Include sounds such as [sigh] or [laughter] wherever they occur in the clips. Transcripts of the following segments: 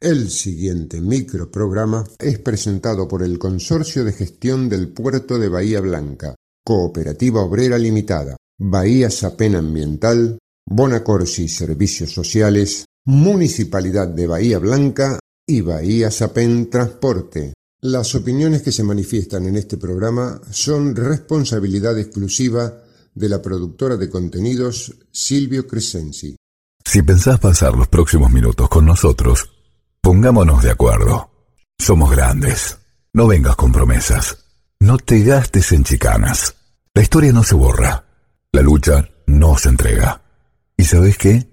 El siguiente microprograma es presentado por el Consorcio de Gestión del Puerto de Bahía Blanca, Cooperativa Obrera Limitada, Bahía Sapen Ambiental, Bonacorsi Servicios Sociales, Municipalidad de Bahía Blanca y Bahía Sapen Transporte. Las opiniones que se manifiestan en este programa son responsabilidad exclusiva de la productora de contenidos Silvio Crescenzi. Si pensás pasar los próximos minutos con nosotros, pongámonos de acuerdo. Somos grandes. No vengas con promesas. No te gastes en chicanas. La historia no se borra. La lucha no se entrega. ¿Y sabes qué?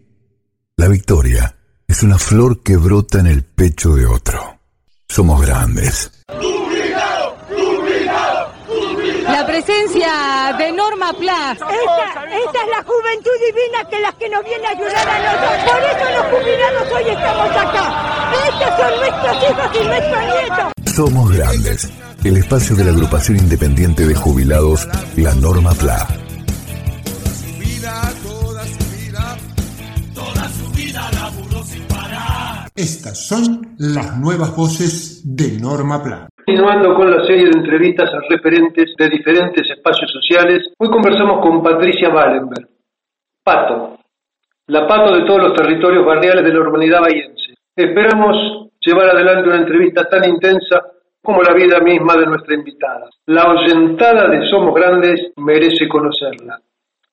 La victoria es una flor que brota en el pecho de otro. Somos grandes. La presencia de Norma Pla. Esta, esta es la juventud divina que las que nos viene a ayudar a nosotros. Por eso los jubilados hoy estamos acá. Estos son nuestros hijos y nuestros nietos. Somos grandes. El espacio de la agrupación independiente de jubilados, la Norma Pla. Estas son las nuevas voces de Norma Plan. Continuando con la serie de entrevistas a referentes de diferentes espacios sociales, hoy conversamos con Patricia Wallenberg, Pato, la Pato de todos los territorios barriales de la urbanidad bahiense. Esperamos llevar adelante una entrevista tan intensa como la vida misma de nuestra invitada. La oyentada de Somos Grandes merece conocerla.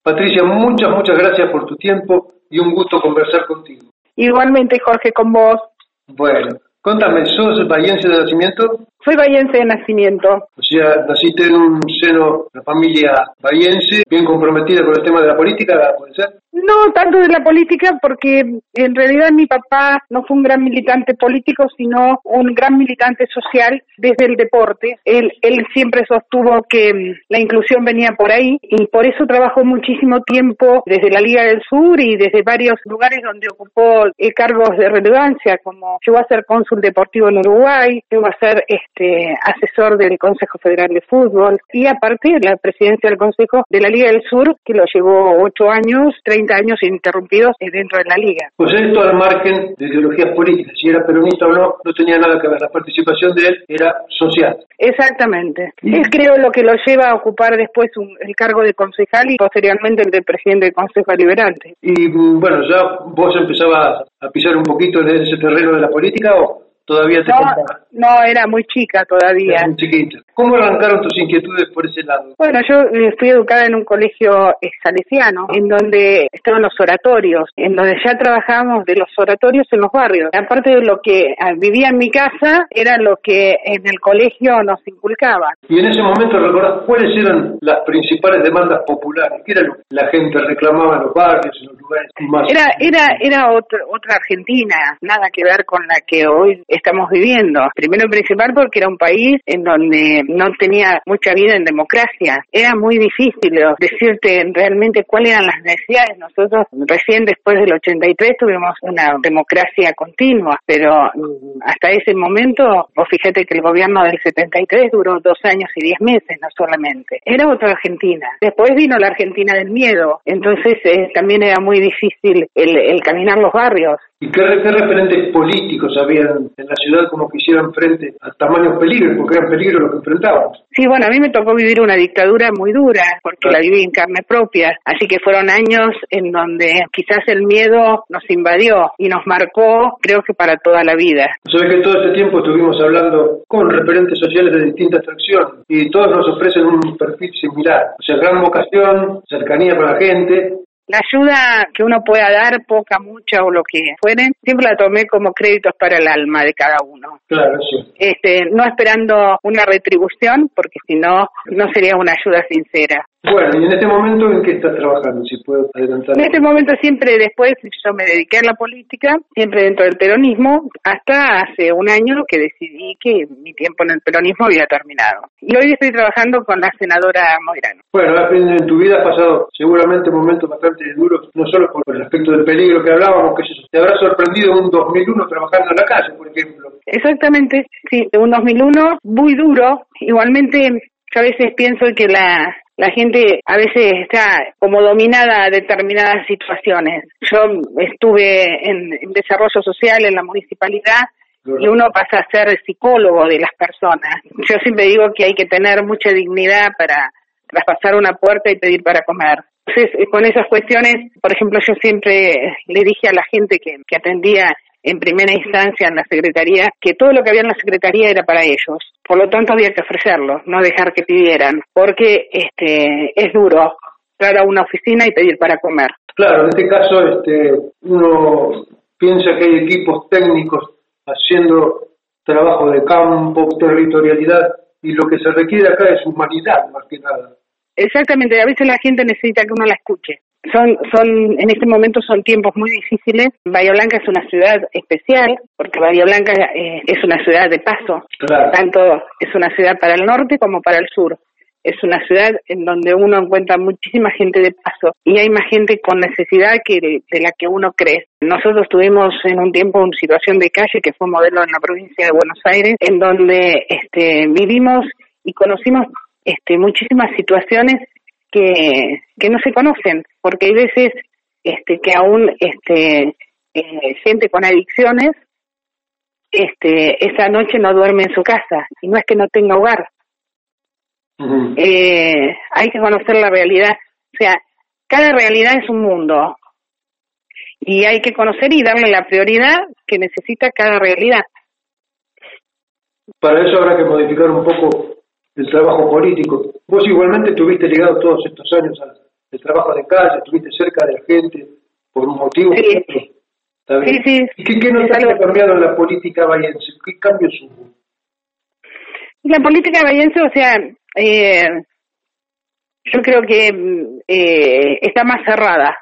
Patricia, muchas, muchas gracias por tu tiempo y un gusto conversar contigo. Igualmente, Jorge, con vos. Bueno, contame, ¿sos bahiense de nacimiento? Soy bahiense de nacimiento. O sea, naciste en un seno, una familia bahiense, bien comprometida con el tema de la política, ¿puede ser? No tanto de la política, porque en realidad mi papá no fue un gran militante político, sino un gran militante social desde el deporte. Él, él siempre sostuvo que la inclusión venía por ahí y por eso trabajó muchísimo tiempo desde la Liga del Sur y desde varios lugares donde ocupó eh, cargos de relevancia, como llegó a ser cónsul deportivo en Uruguay, llegó a ser este, asesor del Consejo Federal de Fútbol y aparte la presidencia del Consejo de la Liga del Sur, que lo llevó ocho años, 30 años ininterrumpidos dentro de la Liga. Pues esto al margen de ideologías políticas, si era peronista o no, no tenía nada que ver. La participación de él era social. Exactamente. Es creo lo que lo lleva a ocupar después un- el cargo de concejal y posteriormente el de presidente del Consejo Deliberante. Y mm, bueno, ¿ya vos empezabas a pisar un poquito en ese terreno de la política o todavía te No, faltaba? no, era muy chica todavía. Eras muy chiquita. ¿Cómo arrancaron tus inquietudes por ese lado? Bueno, yo eh, fui educada en un colegio eh, salesiano, en donde estaban los oratorios, en donde ya trabajábamos de los oratorios en los barrios. Aparte de lo que ah, vivía en mi casa, era lo que en el colegio nos inculcaban. Y en ese momento recordás cuáles eran las principales demandas populares, qué era lo que la gente reclamaba en los barrios, en los lugares más... Era, era, era otra, otra Argentina, nada que ver con la que hoy estamos viviendo. Primero y principal porque era un país en donde no tenía mucha vida en democracia. Era muy difícil decirte realmente cuáles eran las necesidades. Nosotros recién después del 83 tuvimos una democracia continua, pero mm, hasta ese momento, vos fíjate que el gobierno del 73 duró dos años y diez meses, no solamente. Era otra Argentina. Después vino la Argentina del miedo, entonces eh, también era muy difícil el, el caminar los barrios. ¿Y qué, re- qué referentes políticos habían en la ciudad como que hicieran frente a tamaños peligros, porque eran peligros los que enfrentábamos? Sí, bueno, a mí me tocó vivir una dictadura muy dura, porque la viví en carne propia, así que fueron años en donde quizás el miedo nos invadió y nos marcó, creo que para toda la vida. Sabes que todo este tiempo estuvimos hablando con referentes sociales de distinta atracción y todos nos ofrecen un perfil similar, o sea, gran vocación, cercanía con la gente, La ayuda que uno pueda dar, poca, mucha o lo que fueren, siempre la tomé como créditos para el alma de cada uno. claro, sí. Este, no esperando una retribución, porque si no, no sería una ayuda sincera. Bueno, y en este momento, ¿en qué estás trabajando? Si puedo adelantar. En este momento siempre después yo me dediqué a la política, siempre dentro del peronismo, hasta hace un año que decidí que mi tiempo en el peronismo había terminado. Y hoy estoy trabajando con la senadora Moirano. Bueno, en tu vida has pasado seguramente momentos bastante duros, no solo por el aspecto del peligro que hablábamos, que te habrá sorprendido un 2001 trabajando en la calle, por ejemplo. Exactamente, sí, un 2001 muy duro. Igualmente, yo a veces pienso que la, la gente a veces está como dominada a determinadas situaciones. Yo estuve en, en desarrollo social en la municipalidad y uno pasa a ser psicólogo de las personas. Yo siempre digo que hay que tener mucha dignidad para traspasar una puerta y pedir para comer. Entonces, eh, con esas cuestiones, por ejemplo, yo siempre le dije a la gente que, que atendía en primera instancia en la Secretaría que todo lo que había en la Secretaría era para ellos. Por lo tanto, había que ofrecerlo, no dejar que pidieran, porque este es duro entrar a una oficina y pedir para comer. Claro, en este caso este, uno piensa que hay equipos técnicos haciendo trabajo de campo, territorialidad, y lo que se requiere acá es humanidad más que nada. Exactamente, a veces la gente necesita que uno la escuche. Son, son, en este momento son tiempos muy difíciles. Bahía Blanca es una ciudad especial, porque Bahía Blanca eh, es una ciudad de paso. Tanto es una ciudad para el norte como para el sur. Es una ciudad en donde uno encuentra muchísima gente de paso y hay más gente con necesidad que de, la que uno cree. Nosotros tuvimos en un tiempo una situación de calle que fue modelo en la provincia de Buenos Aires, en donde este, vivimos y conocimos este, muchísimas situaciones que, que no se conocen, porque hay veces este, que aún este, eh, gente con adicciones este, esa noche no duerme en su casa y no es que no tenga hogar. eh, hay que conocer la realidad, o sea, cada realidad es un mundo y hay que conocer y darle la prioridad que necesita cada realidad. Para eso habrá que modificar un poco el trabajo político. Vos igualmente estuviste ligado todos estos años al, trabajo de calle, estuviste cerca de la gente por un motivo. Sí, sí, sí. ¿Y qué, qué ha cambiado en la política bayense? ¿Qué cambios hubo? La política bayense, o sea, eh, yo creo que eh, está más cerrada.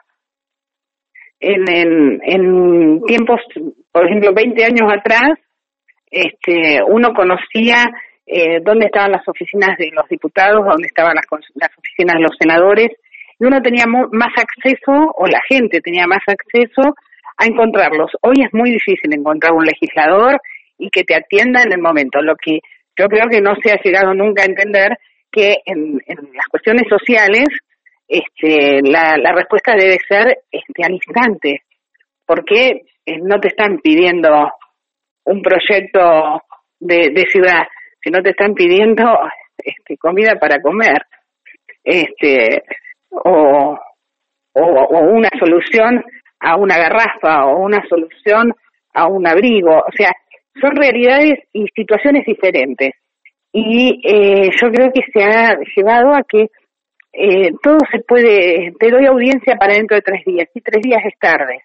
En, en, en tiempos, por ejemplo, 20 años atrás, este, uno conocía eh, dónde estaban las oficinas de los diputados, dónde estaban las, las oficinas de los senadores, y uno tenía más acceso, o la gente tenía más acceso a encontrarlos. Hoy es muy difícil encontrar un legislador y que te atienda en el momento. Lo que yo creo que no se ha llegado nunca a entender que en, las cuestiones sociales este, la, respuesta debe ser este, al instante, porque eh, no te están pidiendo un proyecto de, de ciudad, si no te están pidiendo [laughs] este, comida para comer, este, o, o, una solución a una garrafa o una solución a un abrigo, o sea, son realidades y situaciones diferentes. Y eh, yo creo que se ha llevado a que eh, todo se puede, te doy audiencia para dentro de tres días, y tres días es tarde.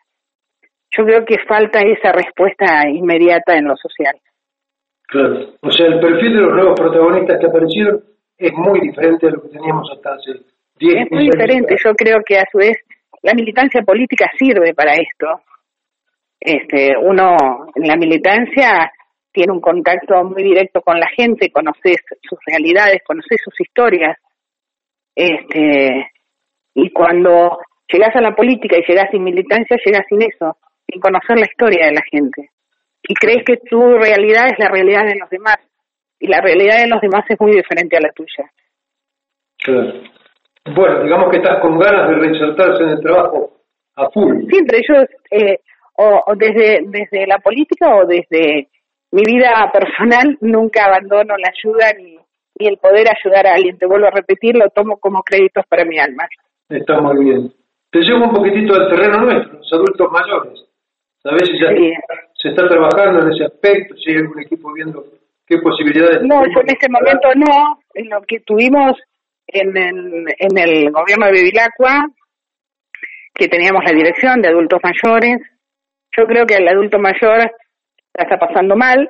Yo creo que falta esa respuesta inmediata en lo social. Claro. O sea, el perfil de los nuevos protagonistas que aparecieron es muy diferente a lo que teníamos hasta hace 10 años. Es muy diferente. Yo creo que a su vez la militancia política sirve para esto. Este, uno en la militancia tiene un contacto muy directo con la gente, conoces sus realidades, conoces sus historias. Este, y cuando llegas a la política y llegas sin militancia, llegas sin eso, sin conocer la historia de la gente y crees que tu realidad es la realidad de los demás y la realidad de los demás es muy diferente a la tuya. Claro. Bueno, digamos que estás con ganas de reinsertarse en el trabajo a full. Siempre, yo, eh, o, desde, desde la política o desde mi vida personal, nunca abandono la ayuda ni, ni el poder ayudar a alguien. Te vuelvo a repetir, lo tomo como créditos para mi alma. Está muy bien. Te llevo un poquitito al terreno nuestro, los adultos mayores. ¿Sabes si ya se está trabajando en ese aspecto? ¿Si hay algún equipo viendo qué posibilidades? No, yo en este momento no. En lo que tuvimos en el, en el gobierno de Bevilacqua, que teníamos la dirección de adultos mayores, yo creo que el adulto mayor la está pasando mal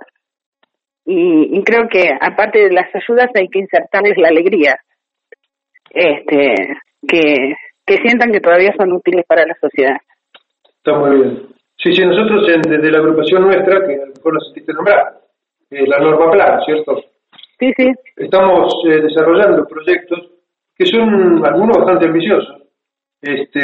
y, creo que aparte de las ayudas hay que insertarles la alegría, este, que, que sientan que todavía son útiles para la sociedad. Está muy bien. Sí, sí, nosotros desde la agrupación nuestra, que a lo mejor la sentiste nombrar, eh, la norma plan, ¿cierto? Sí, sí. Estamos eh, desarrollando proyectos que son algunos bastante ambiciosos, este,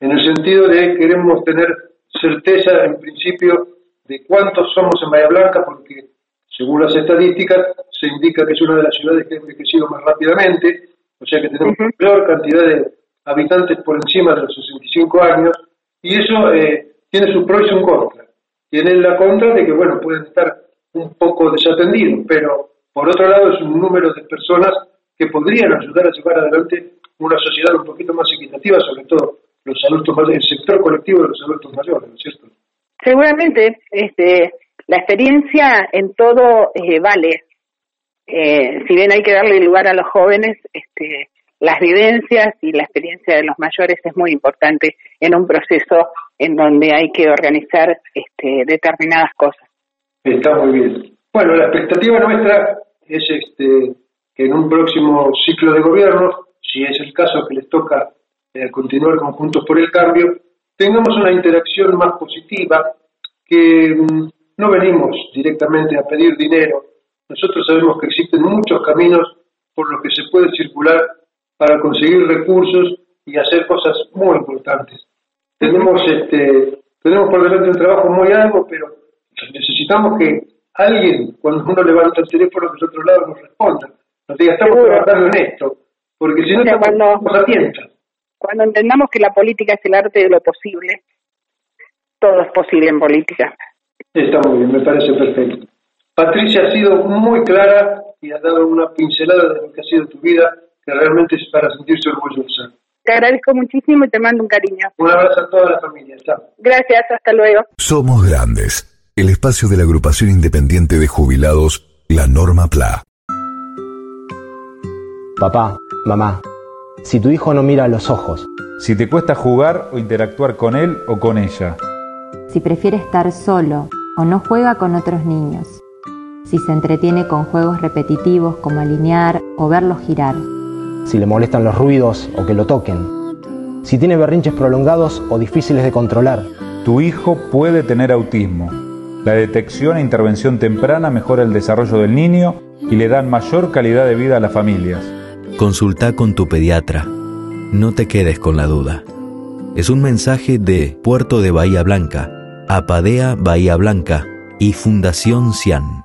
en el sentido de queremos tener certeza en principio de cuántos somos en Bahía Blanca, porque según las estadísticas se indica que es una de las ciudades que ha envejecido más rápidamente, o sea que tenemos mayor cantidad de habitantes por encima de los 65 años, y eso eh, tiene su pro y su contra. tienen la contra de que, bueno, pueden estar un poco desatendidos, pero por otro lado es un número de personas que podrían ayudar a llevar adelante una sociedad un poquito más equitativa, sobre todo los adultos mayores, el sector colectivo de los adultos mayores, ¿no es cierto? Seguramente, este, la experiencia en todo eh, vale. Eh, si bien hay que darle lugar a los jóvenes, este, las vivencias y la experiencia de los mayores es muy importante en un proceso en donde hay que organizar este, determinadas cosas. Está muy bien. Bueno, la expectativa nuestra es este, que en un próximo ciclo de gobierno, si es el caso que les toca eh, continuar conjuntos por el cambio, tengamos una interacción más positiva, que mm, no venimos directamente a pedir dinero. Nosotros sabemos que existen muchos caminos por los que se puede circular para conseguir recursos y hacer cosas muy importantes. Tenemos, este, tenemos por delante un trabajo muy alto, pero necesitamos que alguien, cuando uno levanta el teléfono del otro lado, nos responda. Nos diga, estamos trabajando en esto, porque si no, estamos cuando, Cuando entendamos que la política es el arte de lo posible, todo es posible en política. Está muy bien, me parece perfecto. Patricia ha sido muy clara y ha dado una pincelada de lo que ha sido tu vida que realmente es para sentirse orgullosa. Te agradezco muchísimo y te mando un cariño. Un abrazo a toda la familia. Chao. Gracias, hasta luego. Somos Grandes, el espacio de la agrupación independiente de jubilados, la Norma PLA. Papá, mamá, si tu hijo no mira a los ojos. Si te cuesta jugar o interactuar con él o con ella. Si prefiere estar solo o no juega con otros niños. Si se entretiene con juegos repetitivos como alinear o verlos girar si le molestan los ruidos o que lo toquen, si tiene berrinches prolongados o difíciles de controlar. Tu hijo puede tener autismo. La detección e intervención temprana mejora el desarrollo del niño y le dan mayor calidad de vida a las familias. Consulta con tu pediatra. No te quedes con la duda. Es un mensaje de Puerto de Bahía Blanca, Apadea Bahía Blanca y Fundación Cian.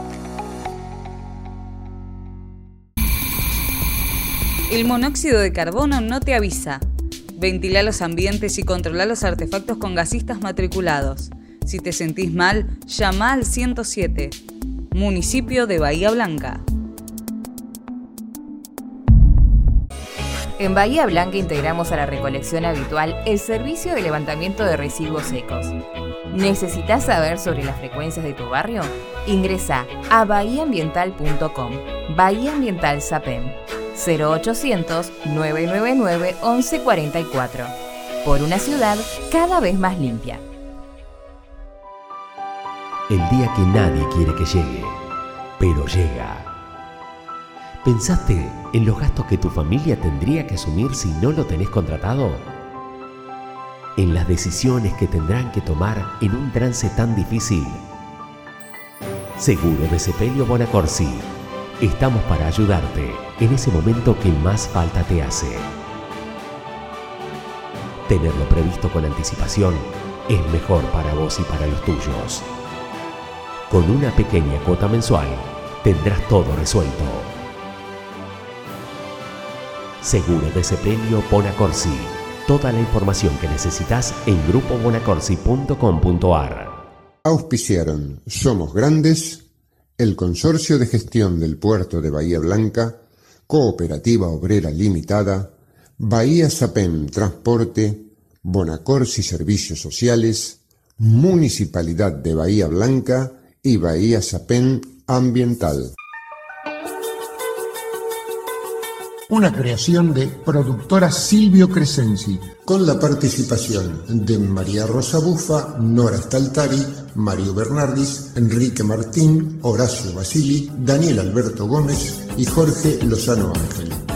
El monóxido de carbono no te avisa. Ventila los ambientes y controla los artefactos con gasistas matriculados. Si te sentís mal, llama al 107. Municipio de Bahía Blanca. En Bahía Blanca integramos a la recolección habitual el servicio de levantamiento de residuos secos. ¿Necesitas saber sobre las frecuencias de tu barrio? Ingresa a bahiaambiental.com. Bahía Ambiental SAPEM 0800-999-1144. Por una ciudad cada vez más limpia. El día que nadie quiere que llegue, pero llega. ¿Pensaste en los gastos que tu familia tendría que asumir si no lo tenés contratado? En las decisiones que tendrán que tomar en un trance tan difícil. Seguro de Sepelio Bonacorsi Estamos para ayudarte en ese momento que más falta te hace. Tenerlo previsto con anticipación es mejor para vos y para los tuyos. Con una pequeña cuota mensual tendrás todo resuelto. Seguro de ese premio Bonacorsi. Toda la información que necesitas en grupobonacorsi.com.ar. Auspiciaron Somos Grandes el Consorcio de Gestión del Puerto de Bahía Blanca, Cooperativa Obrera Limitada, Bahía Sapem Transporte, Bonacorsi Servicios Sociales, Municipalidad de Bahía Blanca y Bahía Sapem ambiental. Una creación de productora Silvio Crescenzi. Con la participación de María Rosa Bufa, Nora Staltari, Mario Bernardis, Enrique Martín, Horacio Basili, Daniel Alberto Gómez y Jorge Lozano Ángel.